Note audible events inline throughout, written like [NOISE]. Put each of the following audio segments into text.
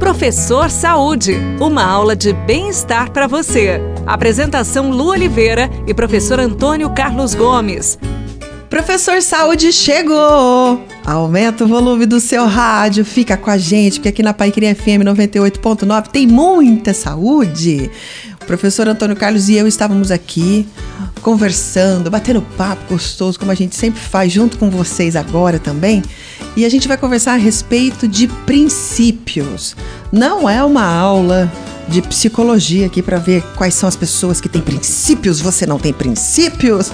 Professor Saúde, uma aula de bem-estar para você. Apresentação Lu Oliveira e professor Antônio Carlos Gomes. Professor Saúde chegou! Aumenta o volume do seu rádio, fica com a gente, porque aqui na Paiqueria FM 98.9 tem muita saúde. O professor Antônio Carlos e eu estávamos aqui conversando, batendo papo gostoso, como a gente sempre faz junto com vocês agora também. E a gente vai conversar a respeito de princípios. Não é uma aula de psicologia aqui para ver quais são as pessoas que têm princípios, você não tem princípios.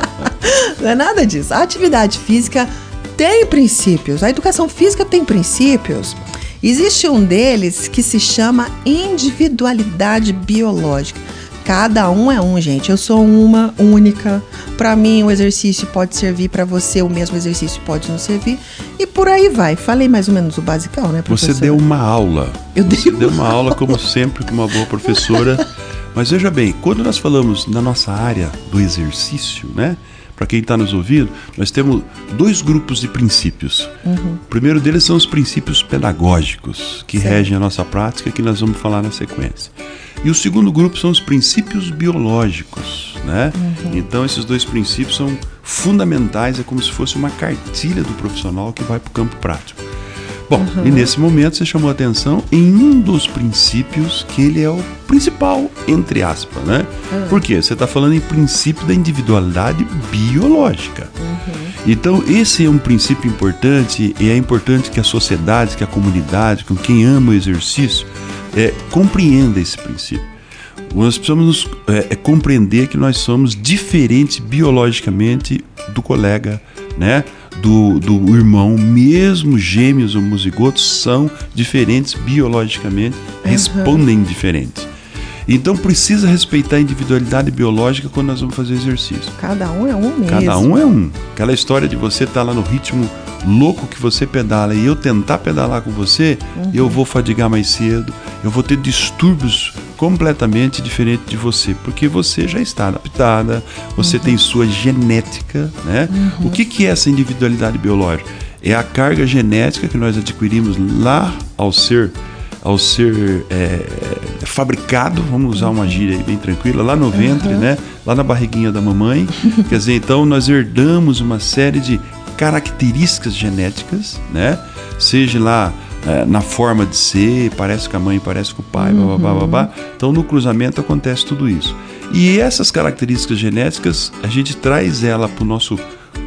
[LAUGHS] não é nada disso. A atividade física tem princípios, a educação física tem princípios. Existe um deles que se chama individualidade biológica. Cada um é um, gente. Eu sou uma única. Para mim, o exercício pode servir para você, o mesmo exercício pode não servir. E por aí vai. Falei mais ou menos o basicão, né, professora? Você deu uma aula. Eu você dei deu uma [LAUGHS] aula, como sempre, com uma boa professora. Mas veja bem, quando nós falamos na nossa área do exercício, né? Para quem está nos ouvindo, nós temos dois grupos de princípios. Uhum. O primeiro deles são os princípios pedagógicos, que regem a nossa prática, que nós vamos falar na sequência. E o segundo grupo são os princípios biológicos, né? Uhum. Então esses dois princípios são fundamentais, é como se fosse uma cartilha do profissional que vai para o campo prático. Bom, uhum. e nesse momento você chamou atenção em um dos princípios que ele é o principal, entre aspas, né? Uhum. Por quê? Você está falando em princípio da individualidade biológica. Uhum. Então, esse é um princípio importante e é importante que a sociedade, que a comunidade, com quem ama o exercício, é, compreenda esse princípio. Nós precisamos é, é, compreender que nós somos diferentes biologicamente do colega, né? Do, do irmão, mesmo gêmeos ou musigotos são diferentes biologicamente, uhum. respondem diferente. Então precisa respeitar a individualidade biológica quando nós vamos fazer exercício. Cada um é um mesmo. Cada um é um. Aquela história de você estar tá lá no ritmo louco que você pedala e eu tentar pedalar com você, uhum. eu vou fadigar mais cedo, eu vou ter distúrbios completamente diferentes de você, porque você já está adaptada, você uhum. tem sua genética, né? Uhum. O que, que é essa individualidade biológica? É a carga genética que nós adquirimos lá ao ser ao ser é, fabricado, vamos usar uma gíria bem tranquila, lá no ventre, uhum. né? Lá na barriguinha da mamãe. [LAUGHS] Quer dizer, então nós herdamos uma série de características genéticas, né? Seja lá é, na forma de ser, parece com a mãe, parece com o pai, uhum. blá, blá, blá, Então no cruzamento acontece tudo isso. E essas características genéticas, a gente traz ela para o nosso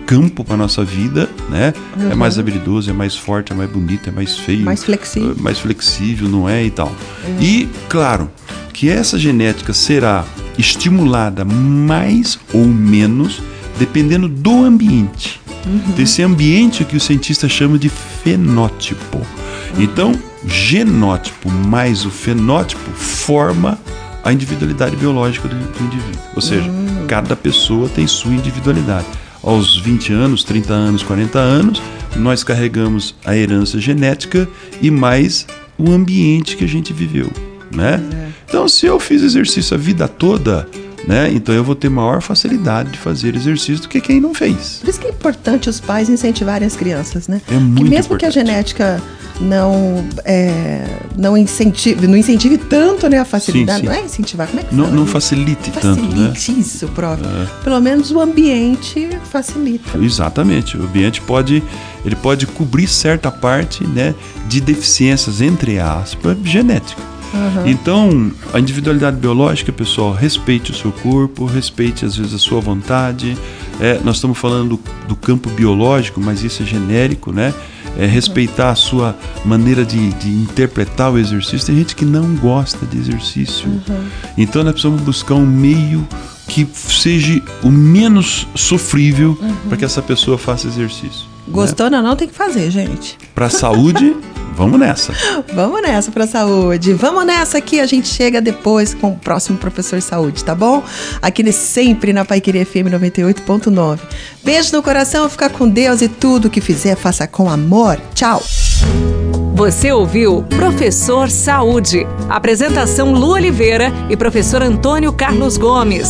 campo para nossa vida, né? Uhum. É mais habilidoso, é mais forte, é mais bonito, é mais feio, mais flexível, mais flexível, não é e tal. Uhum. E claro que essa genética será estimulada mais ou menos dependendo do ambiente. Uhum. Desse ambiente que o cientista chama de fenótipo. Uhum. Então, genótipo mais o fenótipo forma a individualidade biológica do, do indivíduo. Ou seja, uhum. cada pessoa tem sua individualidade aos 20 anos, 30 anos, 40 anos, nós carregamos a herança genética e mais o ambiente que a gente viveu, né? É. Então, se eu fiz exercício a vida toda, né? Então eu vou ter maior facilidade de fazer exercício do que quem não fez. Por isso que é importante os pais incentivarem as crianças, né? É muito que mesmo importante. que a genética não é, não incentive não incentive tanto né a facilidade sim, sim. não é incentivar como é que não, fala? não facilite, facilite tanto né isso próprio é. pelo menos o ambiente facilita exatamente o ambiente pode ele pode cobrir certa parte né de deficiências entre aspas genéticas Uhum. Então, a individualidade biológica, pessoal, respeite o seu corpo, respeite às vezes a sua vontade. É, nós estamos falando do, do, campo biológico, mas isso é genérico, né? É, respeitar a sua maneira de, de, interpretar o exercício. Tem gente que não gosta de exercício. Uhum. Então, nós precisamos buscar um meio que seja o menos sofrível uhum. para que essa pessoa faça exercício. Gostou né? ou não, tem que fazer, gente. Para a saúde. [LAUGHS] Vamos nessa. Vamos nessa para saúde. Vamos nessa aqui, a gente chega depois com o próximo professor saúde, tá bom? Aqui sempre na Paiqueria FM 98.9. Beijo no coração, fica com Deus e tudo que fizer faça com amor. Tchau. Você ouviu Professor Saúde. Apresentação Lu Oliveira e professor Antônio Carlos Gomes.